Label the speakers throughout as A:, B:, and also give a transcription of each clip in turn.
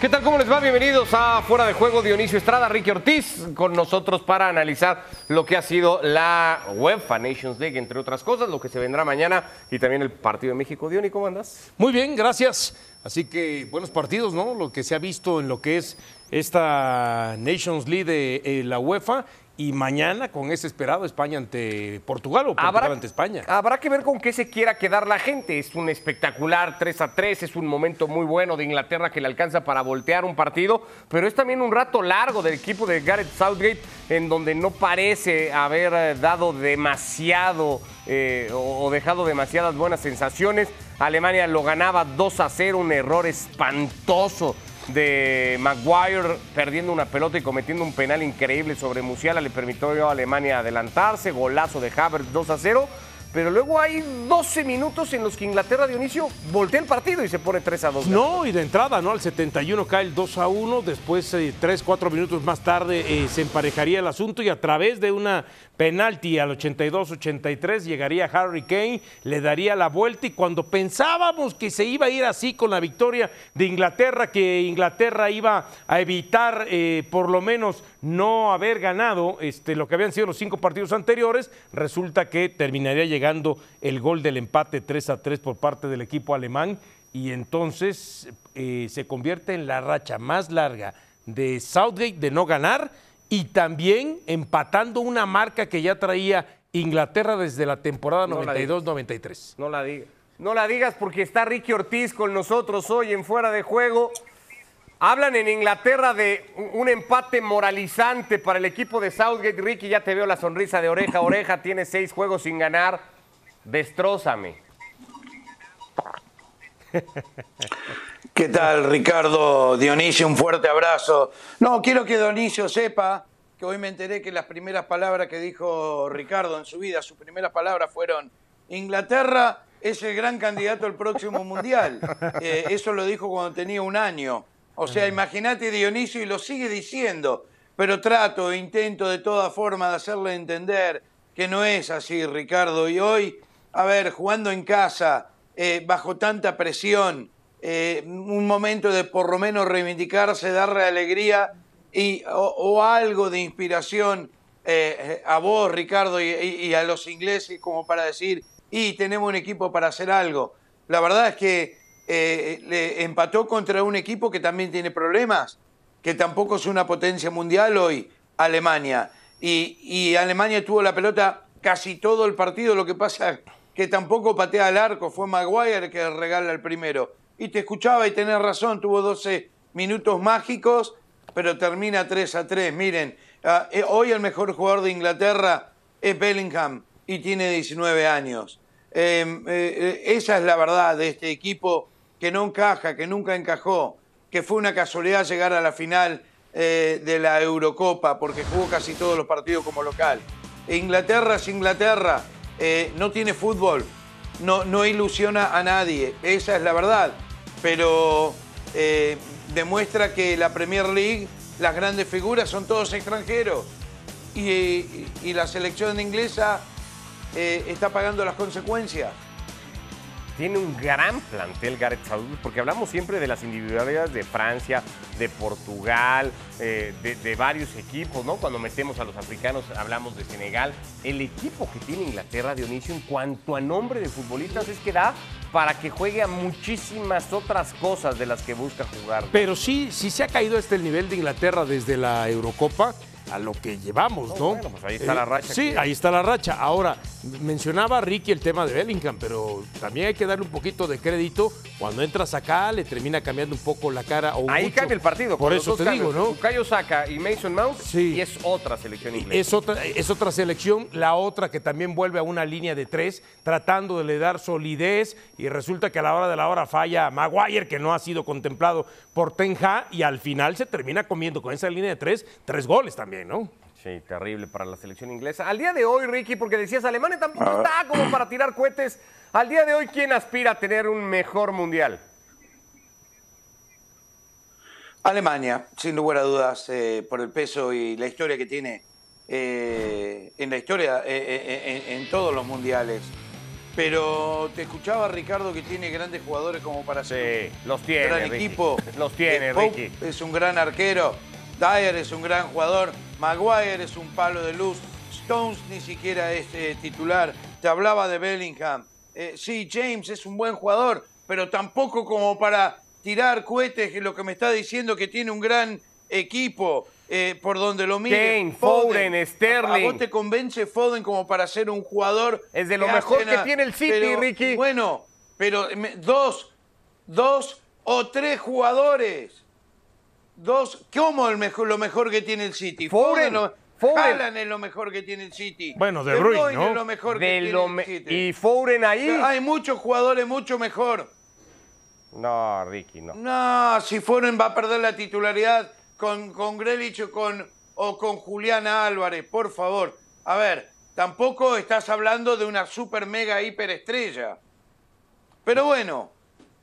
A: ¿Qué tal? ¿Cómo les va? Bienvenidos a Fuera de Juego Dionisio Estrada, Ricky Ortiz, con nosotros para analizar lo que ha sido la UEFA Nations League, entre otras cosas, lo que se vendrá mañana y también el partido de México. Diony, ¿cómo andas?
B: Muy bien, gracias. Así que buenos partidos, ¿no? Lo que se ha visto en lo que es esta Nations League de eh, la UEFA y mañana con ese esperado España ante Portugal o Portugal ante España.
A: Habrá que ver con qué se quiera quedar la gente. Es un espectacular 3 a 3, es un momento muy bueno de Inglaterra que le alcanza para voltear un partido, pero es también un rato largo del equipo de Gareth Southgate en donde no parece haber eh, dado demasiado eh, o dejado demasiadas buenas sensaciones. Alemania lo ganaba 2 a 0, un error espantoso de Maguire perdiendo una pelota y cometiendo un penal increíble sobre Musiala le permitió a Alemania adelantarse, golazo de Havertz 2 a 0 pero luego hay 12 minutos en los que Inglaterra, Dionisio, voltea el partido y se pone 3 a 2.
B: No, y de entrada, ¿no? Al 71 cae el 2 a 1, después 3, eh, 4 minutos más tarde eh, se emparejaría el asunto y a través de una penalti al 82-83 llegaría Harry Kane, le daría la vuelta y cuando pensábamos que se iba a ir así con la victoria de Inglaterra, que Inglaterra iba a evitar eh, por lo menos no haber ganado este, lo que habían sido los cinco partidos anteriores, resulta que terminaría llegando el gol del empate 3 a 3 por parte del equipo alemán y entonces eh, se convierte en la racha más larga de Southgate de no ganar y también empatando una marca que ya traía Inglaterra desde la temporada 92-93.
A: No la digas. No la digas porque está Ricky Ortiz con nosotros hoy en Fuera de Juego. Hablan en Inglaterra de un empate moralizante para el equipo de Southgate. Ricky, ya te veo la sonrisa de oreja a oreja. Tiene seis juegos sin ganar. Destrózame.
C: ¿Qué tal, Ricardo? Dionisio, un fuerte abrazo. No, quiero que Dionisio sepa que hoy me enteré que las primeras palabras que dijo Ricardo en su vida, sus primeras palabras fueron Inglaterra es el gran candidato al próximo mundial. Eh, eso lo dijo cuando tenía un año. O sea, imagínate Dionisio y lo sigue diciendo, pero trato, e intento de toda forma de hacerle entender que no es así, Ricardo. Y hoy, a ver, jugando en casa, eh, bajo tanta presión, eh, un momento de por lo menos reivindicarse, darle alegría y, o, algo de inspiración eh, a vos, Ricardo, y, a los ingleses como para decir, y tenemos un equipo para hacer algo. La verdad es que eh, le empató contra un equipo que también tiene problemas, que tampoco es una potencia mundial hoy, Alemania. Y, Alemania tuvo la pelota casi todo el partido, lo que pasa que tampoco patea al arco, fue Maguire que regala el primero. Y te escuchaba y tenés razón, tuvo 12 minutos mágicos, pero termina 3 a 3. Miren, ah, eh, hoy el mejor jugador de Inglaterra es Bellingham y tiene 19 años. Em, eh, esa es la verdad de este equipo que no encaja, que nunca encajó, que fue una casualidad llegar a la final eh, de la Eurocopa, porque jugó casi todos los partidos como local. Inglaterra es Inglaterra, eh, no tiene fútbol, no, ilusiona a nadie, esa es la verdad, pero eh, demuestra que la Premier League, las grandes figuras son todos extranjeros y la selección inglesa está pagando las consecuencias
A: tiene un gran plantel Gareth Southgate, porque hablamos siempre de las individualidades de Francia, de Portugal, eh, de, varios equipos, ¿no? Cuando metemos a los africanos hablamos de Senegal. El equipo que tiene Inglaterra, Dionisio, en cuanto a nombre de futbolistas, es que da para que juegue a muchísimas otras cosas de las que busca jugar.
B: Pero sí, sí se ha caído este el nivel de Inglaterra desde la Eurocopa a lo que llevamos, ¿no?
A: Bueno, pues ahí está la eh, racha.
B: Sí, ahí está la racha. Ahora, mencionaba Ricky el tema de Bellingham, pero también hay que darle un poquito de crédito. Cuando entras acá, le termina cambiando un poco la cara. O
A: ahí cambia el partido.
B: Por eso te digo, ¿no?
A: Bukayo Saka y Mason Mount, sí. y es otra selección inglesa.
B: Es otra, es otra selección. La otra que también vuelve a una línea de tres, tratando de le dar solidez, y resulta que a la hora de la hora falla Maguire, que no ha sido contemplado por Tenja, y al final se termina comiendo con esa línea de tres, tres goles también. ¿no?
A: Sí, terrible para la selección inglesa. Al día de hoy, Ricky, porque decías, Alemania tampoco ah. está como para tirar cohetes. Al día de hoy, ¿quién aspira a tener un mejor mundial?
C: Alemania, sin lugar a dudas, eh, por el peso y la historia que tiene eh, en la historia, eh, en todos los mundiales. Pero te escuchaba Ricardo que tiene grandes jugadores como para ser
A: sí, los tiene,
C: un gran equipo.
A: Los tiene, Ricky.
C: Es un gran arquero. Dyer es un gran jugador. Maguire es un palo de luz. Stones ni siquiera es eh, titular. Te hablaba de Bellingham. Eh, sí, James es un buen jugador, pero tampoco como para tirar cohetes, lo que me está diciendo que tiene un gran equipo. Eh, por donde lo mire.
A: Kane, Foden,
C: ¿A- ¿A
A: Sterling.
C: vos te convence Foden como para ser un jugador?
A: Es de lo
C: que
A: mejor que tiene el City,
C: pero,
A: Ricky.
C: Bueno, pero me- dos, dos o tres jugadores. Dos, ¿cómo el mejor, lo mejor que tiene el City?
A: Foden,
C: lo-
A: Foden.
C: Haaland es lo mejor que tiene el City.
B: Bueno, De Bruyne, ¿no?
C: es lo mejor que
A: De
C: tiene
A: lo
C: el City.
A: y Foden ahí.
C: Hay muchos jugadores mucho mejor.
A: No, Ricky, no.
C: No, si Foden va a perder la titularidad con, con Grealish o con, o con Juliana Álvarez, por favor. A ver, tampoco estás hablando de una super mega hiperestrella. Pero bueno,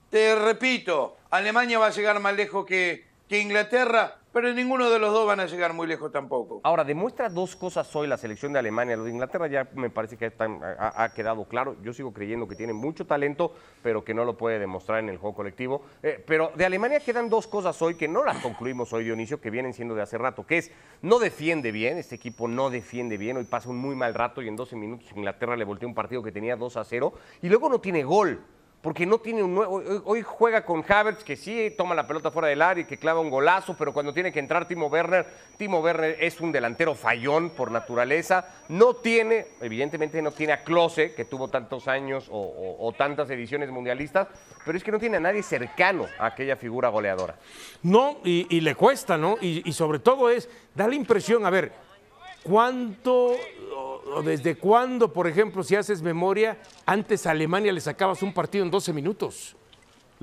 C: te repito, Alemania va a llegar más lejos que, que Inglaterra, pero ninguno de los dos van a llegar muy lejos tampoco.
A: Ahora, demuestra dos cosas hoy la selección de Alemania. Lo de Inglaterra ya me parece que está- ha, ha quedado claro. Yo sigo creyendo que tiene mucho talento, pero que no lo puede demostrar en el juego colectivo. Eh, pero de Alemania quedan dos cosas hoy que no las concluimos hoy, Dionisio, que vienen siendo de hace rato, que es no defiende bien, este equipo no defiende bien, hoy pasa un muy mal rato y en 12 minutos Inglaterra le volteó un partido que tenía 2 a 0 y luego no tiene gol. Porque no tiene un nuevo. Hoy, juega con Havertz, que sí toma la pelota fuera del área y que clava un golazo, pero cuando tiene que entrar Timo Werner, Timo Werner es un delantero fallón por naturaleza. No tiene, evidentemente no tiene a Klose, que tuvo tantos años o, tantas ediciones mundialistas, pero es que no tiene a nadie cercano a aquella figura goleadora.
B: No, y, le cuesta, ¿no? Y sobre todo es, da la impresión, a ver, ¿cuánto o- desde cuándo, por ejemplo, si haces memoria, antes a Alemania le sacabas un partido en 12 minutos?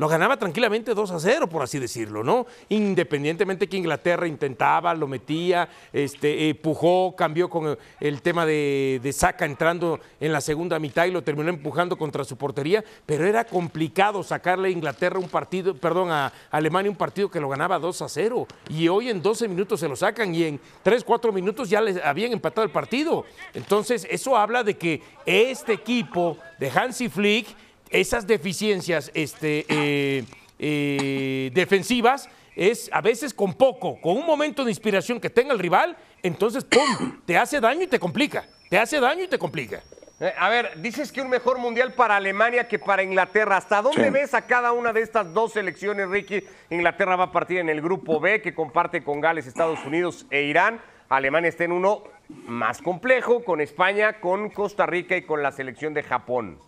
B: Lo ganaba tranquilamente 2 a 0, por así decirlo, ¿no? Independientemente que Inglaterra intentaba, lo metía, este, eh, pujó, cambió con el, el tema de, de Saca entrando en la segunda mitad y lo terminó empujando contra su portería, pero era complicado sacarle a Inglaterra un partido, perdón, a Alemania un partido que lo ganaba 2 a 0. Y hoy en 12 minutos se lo sacan y en 3, 4 minutos ya les habían empatado el partido. Entonces, eso habla de que este equipo de Hansi Flick esas deficiencias este, eh, eh, defensivas es a veces con poco, con un momento de inspiración que tenga el rival, entonces ¡pum! te hace daño y te complica, te hace daño y te complica.
A: Eh, A ver, dices que un mejor mundial para Alemania que para Inglaterra. ¿Hasta dónde
C: Sí.
A: ves a cada una de estas dos selecciones, Ricky? Inglaterra va a partir en el grupo B, que comparte con Gales, Estados Unidos e Irán. Alemania está en uno más complejo, con España, con Costa Rica y con la selección de Japón.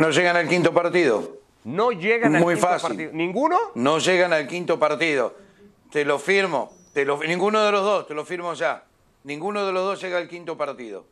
C: No llegan al quinto partido.
A: No llegan al
C: Muy
A: quinto
C: fácil.
A: partido. ¿Ninguno?
C: No llegan al quinto partido. Te lo firmo. Te lo, ninguno de los dos, te lo firmo ya. Ninguno de los dos llega al quinto partido.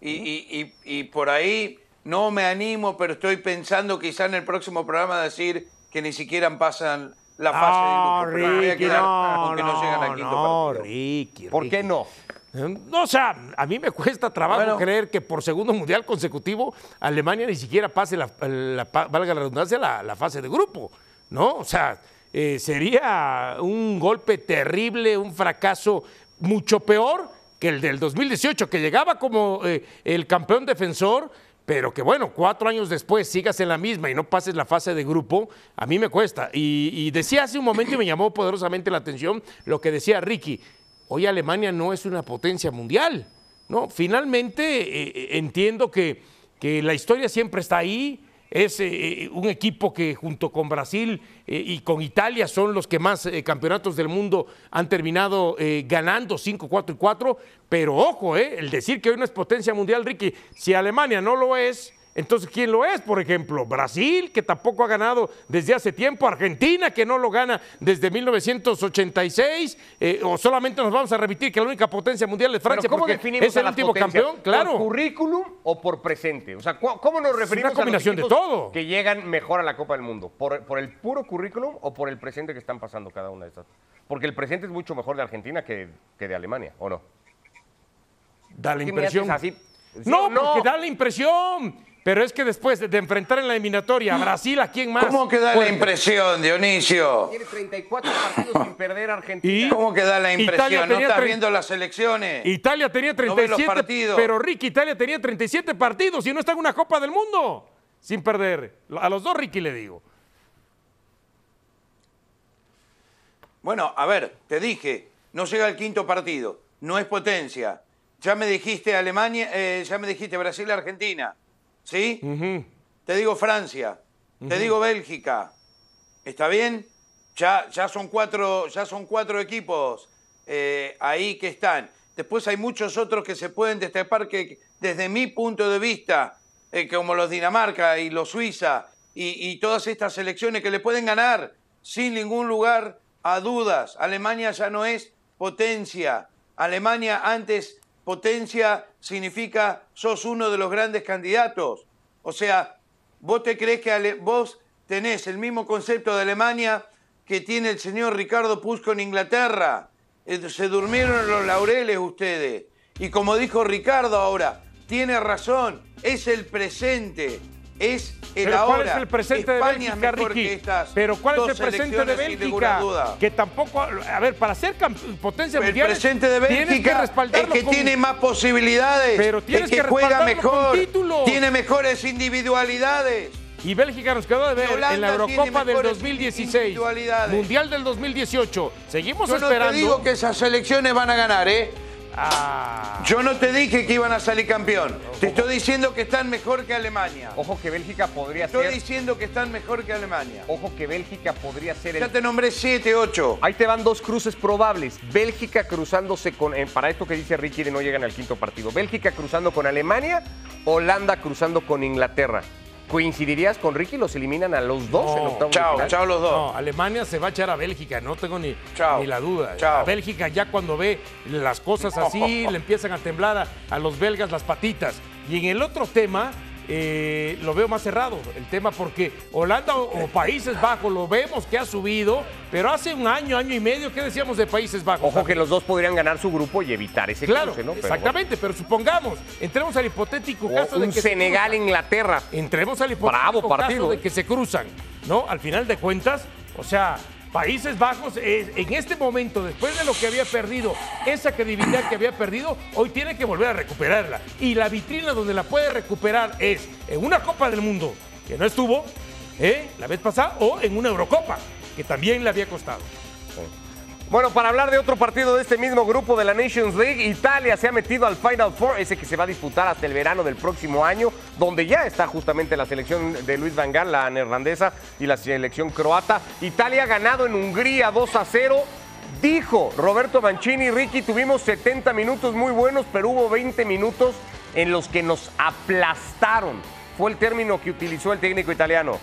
C: Y, y- y- y por ahí no me animo, pero estoy pensando quizá en el próximo programa decir que ni siquiera pasan la fase
B: Ah,
C: de grupo. Pero me voy a
B: Ricky,
C: quedar
B: no,
C: que no, llegan al quinto
B: no,
C: partido.
B: Ricky,
A: ¿Por qué
B: Ricky.
A: no?
B: No, o sea, a mí me cuesta trabajo
C: Bueno.
B: creer que por segundo mundial consecutivo Alemania ni siquiera pase, la, la- valga la redundancia, la, la fase de grupo, ¿no? O sea, eh, sería un golpe terrible, un fracaso mucho peor que el del 2018, que llegaba como eh, el campeón defensor, pero que bueno, cuatro años después sigas en la misma y no pases la fase de grupo, a mí me cuesta. Y, y decía hace un momento y me llamó poderosamente la atención lo que decía Ricky. Hoy Alemania no es una potencia mundial. ¿no? Finalmente eh, eh, entiendo que, que la historia siempre está ahí. Es eh, un equipo que junto con Brasil y con Italia son los que más campeonatos del mundo han terminado ganando 5, 4 y 4. Pero ojo, el decir que hoy no es potencia mundial, Ricky, si Alemania no lo es, entonces, ¿quién lo es? Por ejemplo, Brasil, que tampoco ha ganado desde hace tiempo, Argentina, que no lo gana desde 1986, eh, o solamente nos vamos a repetir que la única potencia mundial es Francia,
A: ¿cómo
B: porque
A: definimos
B: es el último
A: potencias?
B: campeón, claro.
A: ¿Por currículum o por presente? O sea, ¿cu- ¿cómo nos referimos
B: una combinación
A: a
B: de
A: los equipos
B: todo.
A: que llegan mejor a la Copa del Mundo? ¿Por, ¿Por el puro currículum o por el presente que están pasando cada una de estas? Porque el presente es mucho mejor de Argentina que, que de Alemania, ¿o no?
B: Da la
A: ¿Qué me haces
B: impresión.
A: así? ¿Sí
B: No,
A: no?
B: porque da la impresión. Pero es que después de enfrentar en la eliminatoria a Brasil, ¿a quién más?
C: ¿Cómo queda la impresión, Dionisio?
A: Tiene 34 partidos sin perder Argentina.
C: ¿Y? ¿Cómo queda la impresión? ¿No estás viendo las elecciones?
B: Italia tenía 37 pero Ricky, Italia tenía 37 partidos y no está en una Copa del Mundo sin perder. A los dos Ricky le digo.
C: Bueno, a ver, te dije, no llega el quinto partido, no es potencia. Ya me dijiste Alemania, eh, ya me dijiste Brasil, Argentina, ¿sí? Te digo Francia, te digo Bélgica, ¿está bien? Ya, ya, son, cuatro, ya son cuatro equipos eh, ahí que están. Después hay muchos otros que se pueden destapar que desde mi punto de vista, eh, como los Dinamarca y los Suiza y, y todas estas selecciones que le pueden ganar sin ningún lugar a dudas. Alemania ya no es potencia. Alemania antes potencia significa sos uno de los grandes candidatos. O sea, vos te crees que vos tenés el mismo concepto de Alemania que tiene el señor Ricardo Pusco en Inglaterra. Eh, se durmieron los laureles ustedes. Y como dijo Ricardo ahora, tiene razón, es el presente es el
B: Pero
C: ahora.
B: ¿Cuál es el presente de Bélgica, Ricky? Pero ¿cuál es el presente de Bélgica? Que tampoco, a ver, para ser potencia
C: el
B: mundial.
C: El presente de Bélgica es que tiene más posibilidades.
B: Pero tienes
C: es que,
B: que
C: juega mejor. Tiene mejores individualidades.
B: Y Bélgica nos quedó de ver en la Eurocopa del 2016, Mundial del 2018. Seguimos
C: Yo
B: esperando.
C: No te digo que esas selecciones van a ganar, ¿eh? Ah. Yo no te dije que iban a salir campeón. Te estoy diciendo que están mejor que Alemania.
A: Ojo que Bélgica podría
C: ser.
A: Estoy
C: diciendo que están mejor que Alemania.
A: Ojo que Bélgica podría ser.
C: Ya te nombré 7, 8.
A: Ahí te van dos cruces probables. Bélgica cruzándose con. Eh, para esto que dice Ricky de no llegan al quinto partido. Bélgica cruzando con Alemania, Holanda cruzando con Inglaterra. ¿Coincidirías con Ricky? ¿Los eliminan a los dos en octavos
C: Chao, chao los dos.
B: No, Alemania se va a echar a Bélgica, no tengo ni, ni la duda. Chao. A Bélgica ya cuando ve las cosas así, le empiezan a temblar a los belgas las patitas. Y en el otro tema, eh, lo veo más cerrado el tema porque Holanda o, Países Bajos lo vemos que ha subido, pero hace un año, año y medio, ¿qué decíamos de Países Bajos?
A: Ojo que los dos podrían ganar su grupo y evitar ese
B: claro,
A: cruce, ¿no?
B: exactamente, pero supongamos, entremos al hipotético caso de que
A: Senegal-Inglaterra.
B: Entremos al hipotético caso de que se cruzan, ¿no? Al final de cuentas, o sea, Países Bajos, en este momento, después de lo que había perdido, esa credibilidad que había perdido, hoy tiene que volver a recuperarla. Y la vitrina donde la puede recuperar es en una Copa del Mundo, que no estuvo ¿eh? la vez pasada, o en una Eurocopa, que también le había costado.
A: Bueno, para hablar de otro partido de este mismo grupo de la Nations League, Italia se ha metido al Final Four, ese que se va a disputar hasta el verano del próximo año, donde ya está justamente la selección de Luis Van Gaal, la neerlandesa, y la selección croata. Italia ha ganado en Hungría 2 a 0. Dijo Roberto Mancini, Ricky, tuvimos 70 minutos muy buenos, pero hubo 20 minutos en los que nos aplastaron. Fue el término que utilizó el técnico italiano.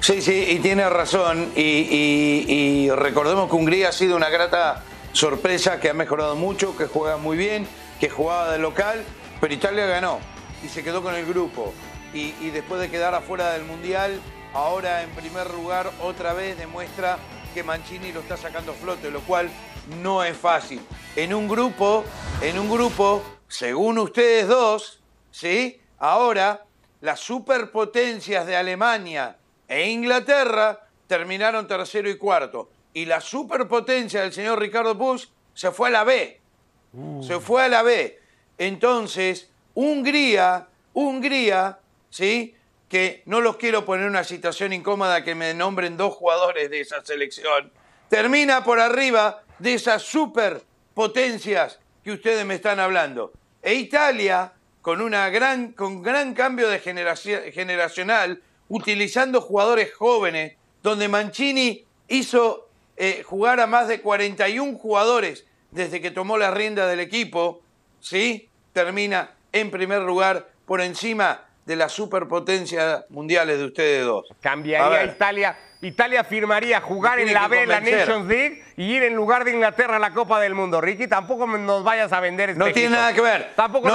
C: Sí, sí, y tiene razón. Y, recordemos que Hungría ha sido una grata sorpresa, que ha mejorado mucho, que juega muy bien, que jugaba de local, pero Italia ganó y se quedó con el grupo. Y, después de quedar afuera del Mundial, ahora en primer lugar otra vez demuestra que Mancini lo está sacando flote, lo cual no es fácil. En un grupo, en un grupo, según ustedes dos, ¿sí? Ahora las superpotencias de Alemania, e Inglaterra terminaron tercero y cuarto. Y la superpotencia del señor Ricardo Bush se fue a la B. Uh. Se fue a la B. Entonces, Hungría, Hungría, ¿sí? Que no los quiero poner en una situación incómoda que me nombren dos jugadores de esa selección. Termina por arriba de esas superpotencias que ustedes me están hablando. E Italia, con, una gran, con gran cambio de generacional, utilizando jugadores jóvenes, donde Mancini hizo eh, jugar a más de 41 jugadores desde que tomó la rienda del equipo, ¿sí? Termina en primer lugar por encima de las superpotencias mundiales de ustedes dos.
A: Cambiaría Italia. Italia firmaría jugar en la B, la Nations League, y ir en lugar de Inglaterra a la Copa del Mundo. Ricky, tampoco nos vayas a vender
C: No tiene nada que ver.
A: Tampoco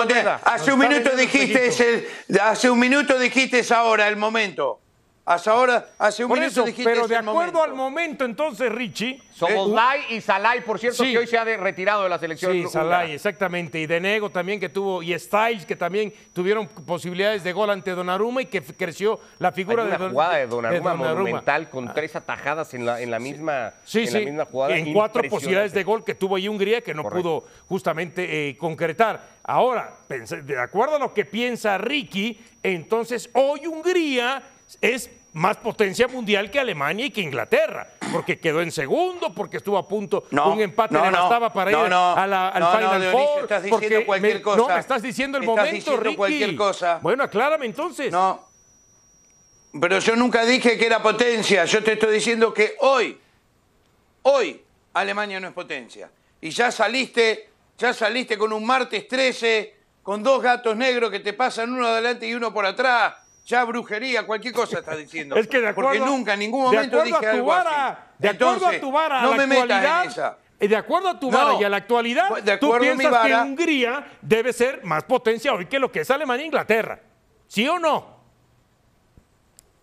C: hace un minuto dijiste hace un minuto dijiste ahora el momento. Hasta ahora, hace un
B: Por
C: minuto
B: eso,
C: dijiste
B: pero de acuerdo
C: momento.
B: al momento, entonces, Richie.
A: Soboslai y Salai, por cierto,
B: Sí.
A: que hoy se ha de- retirado de la selección.
B: Sí. Salai, exactamente. Y Denego también que tuvo, y Styles que también tuvieron posibilidades de gol ante Donnarumma y que creció la figura
A: Hay
B: de,
A: una
B: Don-
A: jugada de Donnarumma,
B: Donnarumma.
A: monumental con tres atajadas en la, en la misma,
B: Sí,
A: en
B: sí,
A: la misma jugada.
B: en cuatro posibilidades de gol que tuvo ahí Hungría que no
A: Correcto.
B: pudo justamente eh, concretar. Ahora, de acuerdo a lo que piensa Ricky, entonces hoy Hungría es más potencia mundial que Alemania y que Inglaterra, porque quedó en segundo, porque estuvo a punto
C: No,
B: un empate
C: no,
B: le
C: no,
B: bastaba para
C: no,
B: ir a la- al Final
C: Dionisio,
B: Four.
C: estás diciendo cualquier
B: me-
C: cosa.
B: No, me estás diciendo el
C: Estás
B: momento,
C: diciendo
B: Ricky.
C: cualquier cosa.
B: Bueno, aclárame entonces.
C: No. Pero yo nunca dije que era potencia. Yo te estoy diciendo que hoy, hoy, Alemania no es potencia. Y ya saliste, ya saliste con un martes 13, con dos gatos negros que te pasan uno adelante y uno por atrás. Ya brujería, cualquier cosa estás diciendo.
B: Es que de acuerdo,
C: Porque nunca en ningún momento dije
B: a tu
C: algo
B: vara,
C: así.
B: De acuerdo
C: Entonces,
B: a tu vara, a
C: no
B: la
C: me metas en esa.
B: eh, De acuerdo a tu
C: No.
B: vara y a la actualidad,
C: De
B: tú piensas que
C: vara.
B: Hungría debe ser más potencia hoy que lo que es Alemania e Inglaterra. ¿Sí o no?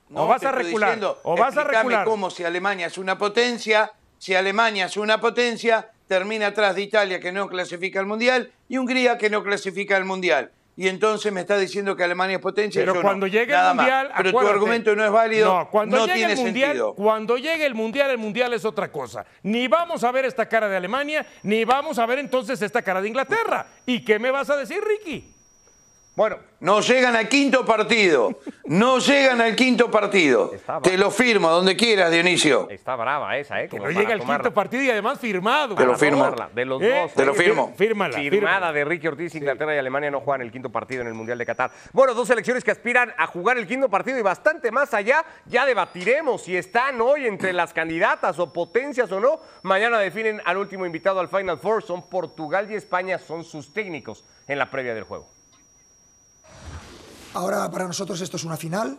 C: No,
B: ¿O vas
C: te
B: a recular?
C: diciendo,
B: ¿O vas a recular?
C: cómo si Alemania es una potencia, si Alemania es una potencia, termina atrás de Italia que no clasifica al Mundial y Hungría que no clasifica al Mundial. Y entonces me está diciendo que Alemania es potencia.
B: Pero
C: yo
B: cuando
C: no.
B: llegue
C: Nada
B: el
C: más.
B: mundial,
C: Pero tu argumento no es válido,
B: No, cuando
C: no
B: llegue
C: tiene
B: el mundial,
C: sentido.
B: cuando llegue el mundial, el mundial es otra cosa. Ni vamos a ver esta cara de Alemania, ni vamos a ver entonces esta cara de Inglaterra. ¿Y qué me vas a decir, Ricky?
A: Bueno,
C: No llegan al quinto partido. No llegan al quinto partido. Te lo firmo, donde quieras, Dionisio.
A: está brava esa, ¿eh?
B: Que no llega el
A: tomarla.
B: quito partido y además firmado.
C: Te lo firmo.
A: tomarla, De los
B: ¿Eh?
A: dos.
C: Te lo
A: ¿eh?
C: firmo.
B: Fírmala.
A: Firmada
B: fírmala.
A: de Ricky Ortiz, Inglaterra y Alemania no juegan el quinto partido en el Mundial de Qatar. Bueno, dos selecciones que aspiran a jugar el quinto partido y bastante más allá. Ya debatiremos si están hoy entre las candidatas o potencias o no. Mañana definen al último invitado al Final Four. Son Portugal y España, son sus técnicos en la previa del juego.
D: Ahora para nosotros esto es una final,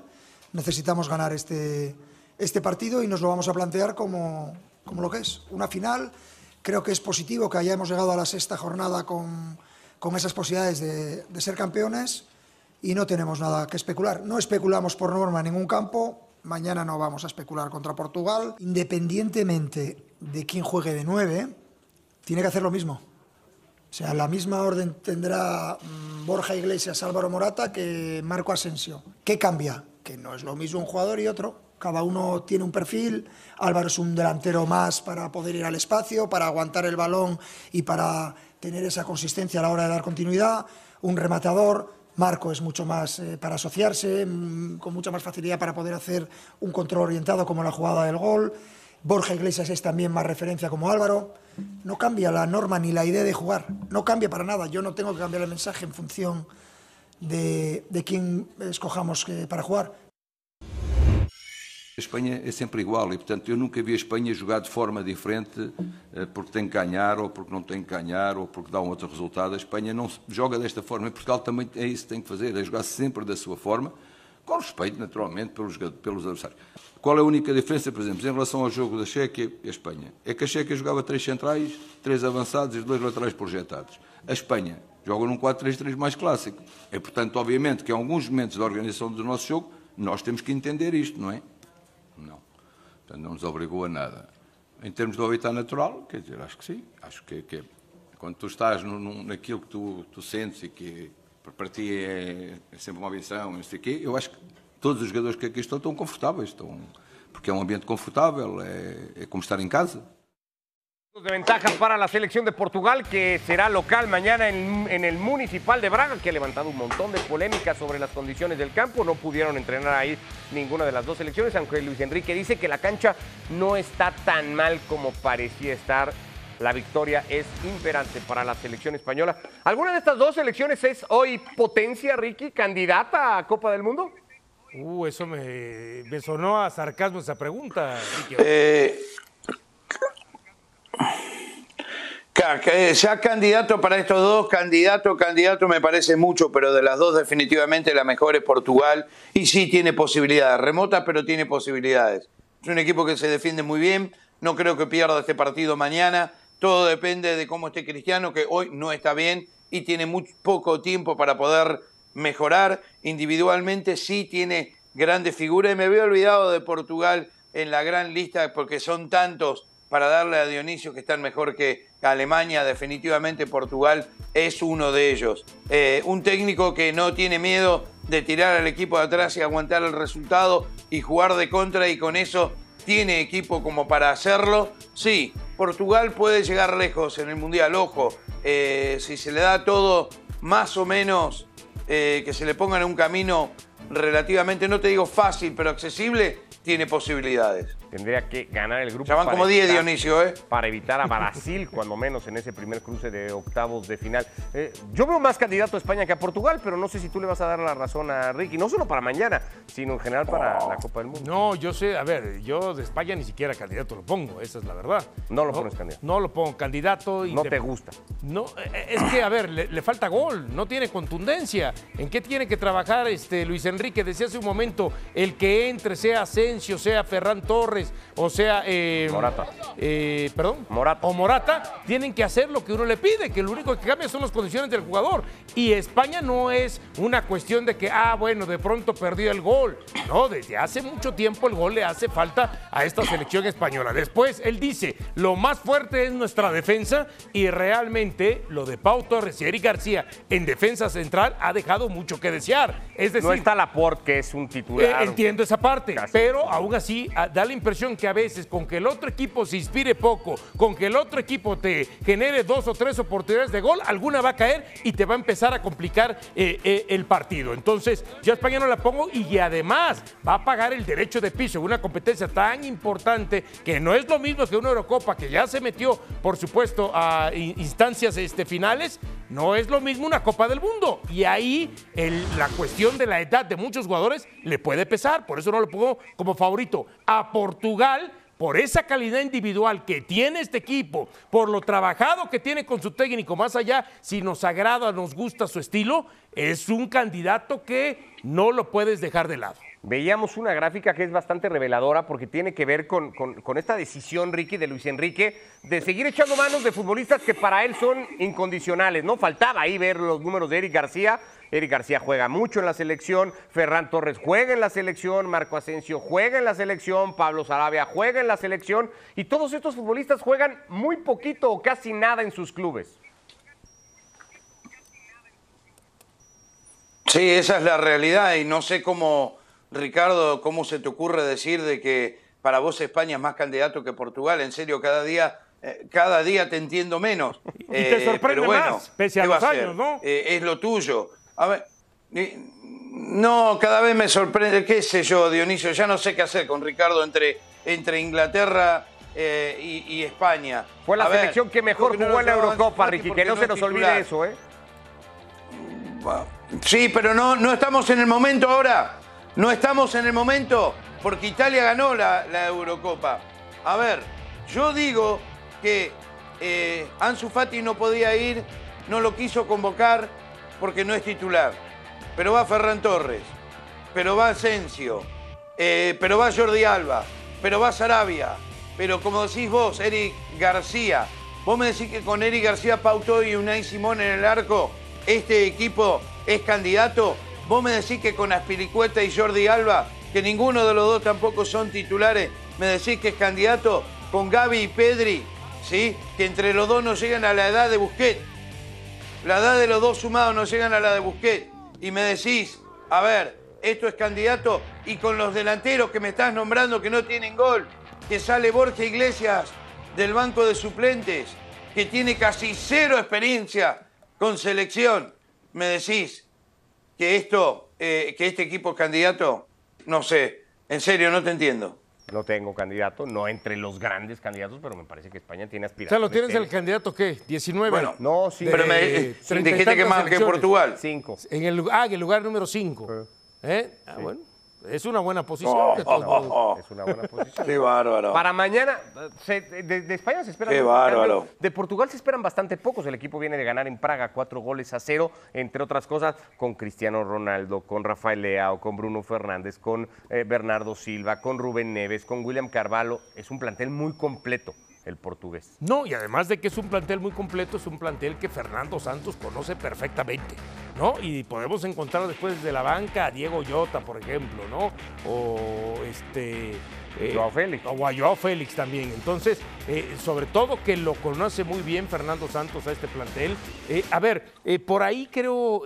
D: necesitamos ganar este, este partido y nos lo vamos a plantear como, como lo que es, una final. Creo que es positivo que hayamos llegado a la sexta jornada con, con esas posibilidades de, ser campeones y no tenemos nada que especular. No especulamos por norma en ningún campo, mañana no vamos a especular contra Portugal. Independientemente de quién juegue de nueve, tiene que hacer lo mismo. O sea, la misma orden tendrá mm, Borja Iglesias, Álvaro Morata que Marco Asensio. ¿Qué cambia? Que no es lo mismo un jugador y otro. Cada uno tiene un perfil. Álvaro es un delantero más para poder ir al espacio, para aguantar el balón y para tener esa consistencia a la hora de dar continuidad. Un rematador. Marco es mucho más eh, para asociarse, mm, con mucha más facilidad para poder hacer un control orientado como la jugada del gol. Borja Iglesias es también más referencia como Álvaro. No cambia la norma ni la idea de jugar. No cambia para nada. Yo no tengo que cambiar el mensaje en función de, de quién escojamos eh, para jugar.
E: A Espanha é sempre igual e, portanto, eu nunca vi a Espanha jogar de forma diferente eh, porque tem que ganhar ou porque não tem que ganhar ou porque dá um outro resultado. A Espanha não joga desta forma e Portugal também é isso que tem que fazer, é jogar sempre da sua forma, com respeito, naturalmente, pelos, pelos adversários. Qual é a única diferença, por exemplo, em relação ao jogo da Chequia e a Espanha? É que a Chequia jogava três centrais, três avançados e dois laterais projetados. A Espanha joga num 4-3-3 mais clássico. É, portanto, obviamente, que em alguns momentos da organização do nosso jogo, nós temos que entender isto, não é? Não. Portanto, não nos obrigou a nada. Em termos do habitat natural, quer dizer, acho que sim. Acho que, que quando tu estás no, no- naquilo que tu, tu sentes e que para ti é, é sempre uma ambição, não sei o quê, eu acho que todos os jogadores que aqui estão estão confortáveis, estão, porque é um ambiente confortável, é, é como estar em casa.
A: De ventajas para la selección de Portugal, que será local mañana en, en el Municipal de Braga, que ha levantado un montón de polémicas sobre las condiciones del campo. No pudieron entrenar ahí ninguna de las dos selecciones, aunque Luis Enrique dice que la cancha no está tan mal como parecía estar. La victoria es imperante para la selección española. ¿Alguna de estas dos selecciones es hoy potencia, Ricky, candidata a Copa del Mundo?
B: Uh, eso me, me sonó a sarcasmo esa pregunta, Ricky.
C: Eh, que sea candidato para estos dos, candidato, candidato me parece mucho, pero de las dos definitivamente la mejor es Portugal y sí tiene posibilidades, remotas pero tiene posibilidades. Es un equipo que se defiende muy bien, no creo que pierda este partido mañana, todo depende de cómo esté Cristiano, que hoy no está bien y tiene muy poco tiempo para poder mejorar. Individualmente sí tiene grandes figuras. Y me había olvidado de Portugal en la gran lista porque son tantos para darle a Dionisio que están mejor que Alemania. Definitivamente Portugal es uno de ellos. Eh, un técnico que no tiene miedo de tirar al equipo de atrás y aguantar el resultado y jugar de contra y con eso tiene equipo como para hacerlo. Sí, Portugal puede llegar lejos en el Mundial, ojo, eh, si se le da todo más o menos, eh, que se le ponga en un camino relativamente, no te digo fácil, pero accesible, tiene posibilidades.
A: Tendría que ganar el grupo.
C: Ya van como 10, Dionisio, ¿eh?
A: Para evitar a Brasil, cuando menos, en ese primer cruce de octavos de final. Eh, yo veo más candidato a España que a Portugal, pero no sé si tú le vas a dar la razón a Ricky, no solo para mañana, sino en general para la Copa del Mundo.
B: No, yo sé, a ver, yo de España ni siquiera candidato lo pongo, esa es la verdad.
A: No lo pones candidato.
B: No lo pongo candidato.
A: Y no te gusta.
B: No, eh, es que, a ver, le, falta gol, no tiene contundencia. ¿En qué tiene que trabajar este Luis Enrique? Decía hace un momento, el que entre, sea Asensio, sea Ferran Torres, o sea
A: eh, Morata.
B: Eh, perdón.
A: Morata.
B: O Morata, tienen que hacer lo que uno le pide, que lo único que cambia son las condiciones del jugador. Y España no es una cuestión de que, ah, bueno, de pronto perdió el gol. No, desde hace mucho tiempo el gol le hace falta a esta selección española. Después, él dice, lo más fuerte es nuestra defensa y realmente lo de Pau Torres y Eric García en defensa central ha dejado mucho que desear. Es decir,
A: no está Laporte, que es un titular.
B: Eh, entiendo esa parte, pero aún así ah, da la impresión que a veces con que el otro equipo se inspire poco, con que el otro equipo te genere dos o tres oportunidades de gol, alguna va a caer y te va a empezar a complicar eh, eh, el partido. Entonces, yo a España no la pongo y además va a pagar el derecho de piso una competencia tan importante que no es lo mismo que una Eurocopa que ya se metió, por supuesto, a instancias este, finales, no es lo mismo una Copa del Mundo. Y ahí la cuestión de la edad de muchos jugadores le puede pesar, por eso no lo pongo como favorito. A Portugal por esa calidad individual que tiene este equipo, por lo trabajado que tiene con su técnico, más allá si nos agrada, nos gusta su estilo, es un candidato que no lo puedes dejar de lado.
A: Veíamos una gráfica que es bastante reveladora porque tiene que ver con, esta decisión, Ricky, de Luis Enrique, de seguir echando manos de futbolistas que para él son incondicionales. No faltaba ahí ver los números de Eric García, Eric García juega mucho en la selección, Ferran Torres juega en la selección, Marco Asensio juega en la selección, Pablo Sarabia juega en la selección. Y todos estos futbolistas juegan muy poquito o casi nada en sus clubes.
C: Sí, esa es la realidad y no sé cómo, Ricardo, cómo se te ocurre decir de que para vos España es más candidato que Portugal. En serio, cada día eh, cada día te entiendo menos.
B: Y te eh, sorprende más, pese a los años, ¿no?
C: Eh, es lo tuyo. A ver, no, cada vez me sorprende, qué sé yo, Dionisio, ya no sé qué hacer con Ricardo entre, entre Inglaterra y, España.
A: Fue la selección que mejor jugó en la Eurocopa, Ricky, que no, se nos olvide eso, ¿eh?
C: Sí, pero no, no estamos en el momento ahora. No estamos en el momento porque Italia ganó la, Eurocopa. A ver, yo digo que eh, Ansu Fati no podía ir, no lo quiso convocar porque no es titular. Pero va Ferran Torres, pero va Asensio, eh, pero va Jordi Alba, pero va Sarabia, pero como decís vos, Eric García. Vos me decís que con Eric García, Pauto y Unai Simón en el arco, este equipo es candidato. Vos me decís que con Aspiricueta y Jordi Alba, que ninguno de los dos tampoco son titulares, me decís que es candidato con Gaby y Pedri, ¿sí? que entre los dos no llegan a la edad de Busquets. La edad de los dos sumados no llegan a la de Busquets. Y me decís, a ver, esto es candidato y con los delanteros que me estás nombrando que no tienen gol, que sale Borja Iglesias del banco de suplentes, que tiene casi cero experiencia con selección, me decís que esto, eh, que este equipo es candidato, no sé, en serio, no te entiendo.
A: No tengo candidato, no entre los grandes candidatos, pero me parece que España tiene aspiraciones.
B: O sea, ¿lo tienes el candidato qué? ¿19?
C: Bueno,
A: no, sí.
C: Pero me dijiste que más que Portugal.
A: Cinco.
B: En el, ah, en el lugar número cinco. ¿Eh? Ah, bueno. Es una buena posición.
C: Oh, oh,
A: oh, es una buena posición.
C: Qué bárbaro.
A: Para mañana, de, España se esperan.
C: Qué bárbaro.
A: De Portugal se esperan bastante pocos. El equipo viene de ganar en Praga cuatro goles a cero, entre otras cosas, con Cristiano Ronaldo, con Rafael Leao, con Bruno Fernández, con eh, Bernardo Silva, con Rubén Neves, con William Carvalho. Es un plantel muy completo el portugués.
B: No, y además de que es un plantel muy completo, es un plantel que Fernando Santos conoce perfectamente. ¿No? Y podemos encontrar después de la banca a Diego Llota, por ejemplo, ¿no? O este
A: eh, Joao Félix.
B: O a Joao Félix también. Entonces, eh, sobre todo que lo conoce muy bien Fernando Santos a este plantel. Eh, a ver, por ahí creo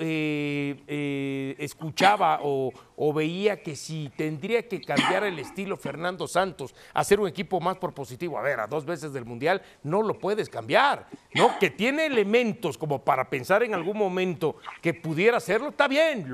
B: escuchaba o, o, veía que si tendría que cambiar el estilo Fernando Santos, hacer un equipo más por positivo, a ver, a dos veces del Mundial, no lo puedes cambiar. ¿no? Que tiene elementos como para pensar en algún momento que pudiera hacerlo, está bien,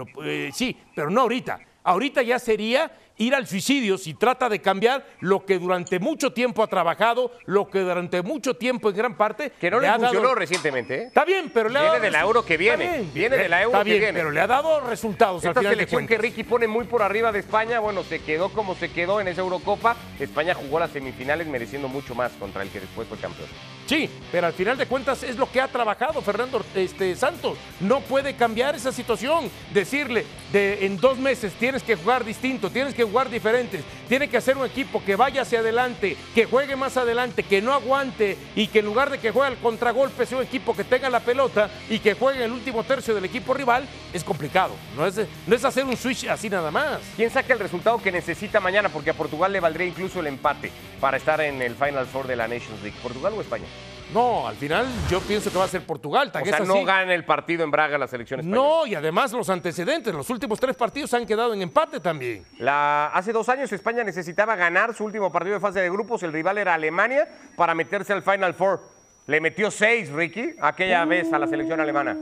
B: sí, pero no ahorita. Ahorita ya sería ir al suicidio si trata de cambiar lo que durante mucho tiempo ha trabajado, lo que durante mucho tiempo en gran parte.
A: Que no le, funcionó recientemente. ¿eh?
B: Está bien, pero le
A: ha
B: dado.
A: Viene del euro que viene. viene de la euro
B: Está bien,
A: que viene.
B: Pero le ha dado resultados
A: Esta
B: al final
A: selección que Ricky pone muy por arriba de España, bueno, se quedó como se quedó en esa Eurocopa. España jugó las semifinales mereciendo mucho más contra el que después fue campeón.
B: Sí, pero al final de cuentas es lo que ha trabajado Fernando este, Santos. No puede cambiar esa situación. Decirle de en dos meses tienes que jugar distinto, tienes que jugar diferentes, tiene que hacer un equipo que vaya hacia adelante, que juegue más adelante, que no aguante y que en lugar de que juegue al contragolpe sea un equipo que tenga la pelota y que juegue el último tercio del equipo rival, es complicado. No es, no es hacer un switch así nada más.
A: ¿Quién saca el resultado que necesita mañana? Porque a Portugal le valdría incluso el empate para estar en el Final Four de la Nations League. ¿Portugal o España?
B: No, al final yo pienso que va a ser Portugal.
A: O sea, no gana el partido en Braga la selección española.
B: No, y además los antecedentes, los últimos tres partidos han quedado en empate también.
A: La, hace dos años España necesitaba ganar su último partido de fase de grupos, el rival era Alemania, para meterse al Final Four. Le metió seis, Ricky, aquella vez a la selección alemana.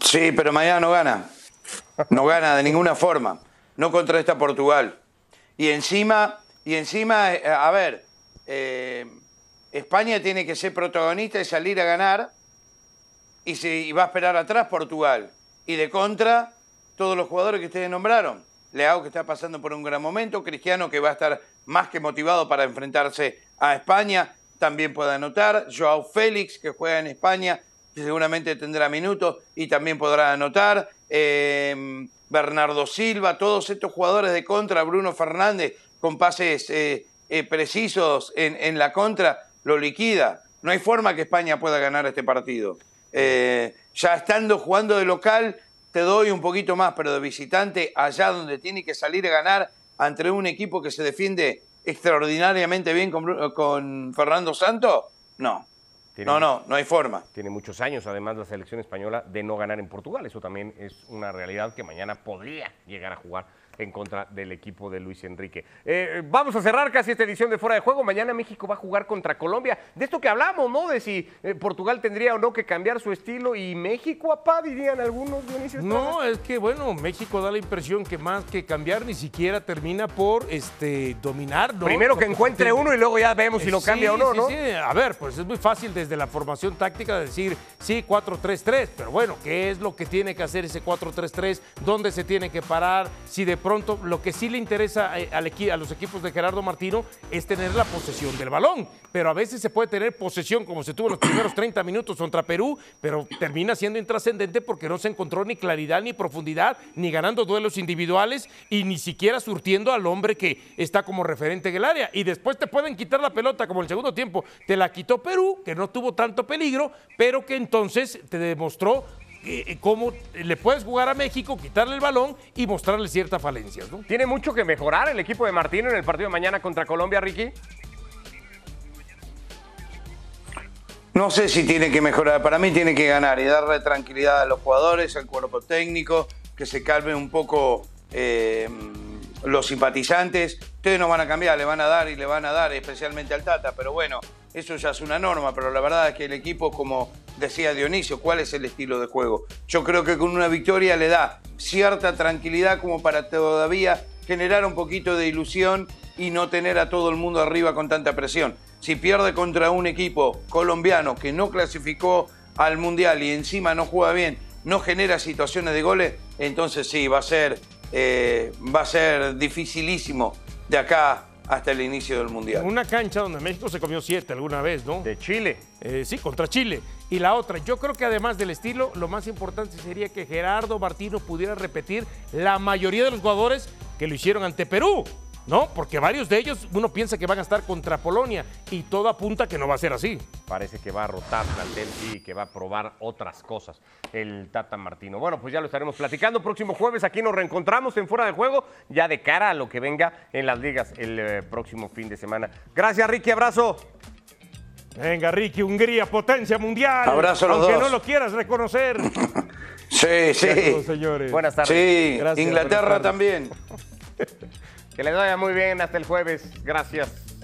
C: Sí, pero mañana no gana. No gana de ninguna forma. No contra esta Portugal. Y encima y encima, eh, a ver, eh, España tiene que ser protagonista y salir a ganar. Y, si, va a esperar atrás Portugal. Y de contra, todos los jugadores que ustedes nombraron. Leao que está pasando por un gran momento, Cristiano que va a estar más que motivado para enfrentarse a España, también puede anotar, Joao Félix que juega en España, seguramente tendrá minutos y también podrá anotar, eh, Bernardo Silva, todos estos jugadores de contra, Bruno Fernández, con pases eh, eh, precisos en, la contra, lo liquida. No hay forma que España pueda ganar este partido. Eh, ya estando jugando de local, te doy un poquito más, pero de visitante, allá donde tiene que salir a ganar ante un equipo que se defiende extraordinariamente bien con, con Fernando Santos, no. no, no, no hay forma.
A: Tiene muchos años, además, la selección española de no ganar en Portugal. Eso también es una realidad que mañana podría llegar a jugar en contra del equipo de Luis Enrique. Eh, vamos a cerrar casi esta edición de Fuera de Juego. Mañana México va a jugar contra Colombia. De esto que hablamos, ¿no? De si eh, Portugal tendría o no que cambiar su estilo y México, apá, dirían algunos, Dionisio.
B: No, es que bueno, México da la impresión que más que cambiar ni siquiera termina por este, dominar, ¿no?
A: Primero que encuentre uno y luego ya vemos si lo cambia o no, ¿no?
B: Sí. A ver, pues es muy fácil desde la formación táctica decir, sí, 4-3-3, pero bueno, ¿qué es lo que tiene que hacer ese 4-3-3? ¿Dónde se tiene que parar? Si de pronto lo que sí le interesa eh, a los equipos de Gerardo Martino es tener la posesión del balón, pero a veces se puede tener posesión como se tuvo los primeros 30 minutos contra Perú, pero termina siendo intrascendente porque no se encontró ni claridad ni profundidad, ni ganando duelos individuales y ni siquiera surtiendo al hombre que está como referente en el área. Y después te pueden quitar la pelota como el segundo tiempo. Te la quitó Perú, que no tuvo tanto peligro, pero que entonces te demostró eh, cómo le puedes jugar a México, quitarle el balón y mostrarle ciertas falencias. ¿no?
A: ¿Tiene mucho que mejorar el equipo de Martino en el partido de mañana contra Colombia, Ricky?
C: No sé si tiene que mejorar, para mí tiene que ganar y darle tranquilidad a los jugadores, al cuerpo técnico, que se calmen un poco eh, los simpatizantes. Ustedes no van a cambiar, le van a dar y le van a dar, especialmente al Tata, pero bueno, eso ya es una norma, pero la verdad es que el equipo, como decía Dionisio, ¿cuál es el estilo de juego? Yo creo que con una victoria le da cierta tranquilidad como para todavía generar un poquito de ilusión y no tener a todo el mundo arriba con tanta presión. Si pierde contra un equipo colombiano que no clasificó al Mundial y encima no juega bien, no genera situaciones de goles, entonces sí, va a ser, eh, va a ser dificilísimo de acá hasta el inicio del Mundial.
B: Una cancha donde México se comió siete alguna vez, ¿no?
A: De Chile.
B: Eh, sí, contra Chile. Y la otra, yo creo que además del estilo, lo más importante sería que Gerardo Martino pudiera repetir la mayoría de los jugadores que lo hicieron ante Perú. ¿No? Porque varios de ellos uno piensa que van a estar contra Polonia y todo apunta que no va a ser así.
A: Parece que va a rotar plantel y que va a probar otras cosas el Tata Martino. Bueno, pues ya lo estaremos platicando. Próximo jueves aquí nos reencontramos en Fuera de Juego, ya de cara a lo que venga en las ligas el eh, próximo fin de semana. Gracias, Ricky. Abrazo.
B: Venga, Ricky, Hungría, potencia mundial.
C: Abrazo a los
B: Aunque
C: dos.
B: no lo quieras reconocer.
C: Sí, sí.
B: Gracias, señores.
A: Buenas tardes.
C: Sí,
B: Gracias,
C: Inglaterra
B: buenas tardes.
C: también.
A: Que les vaya muy bien hasta el jueves. Gracias.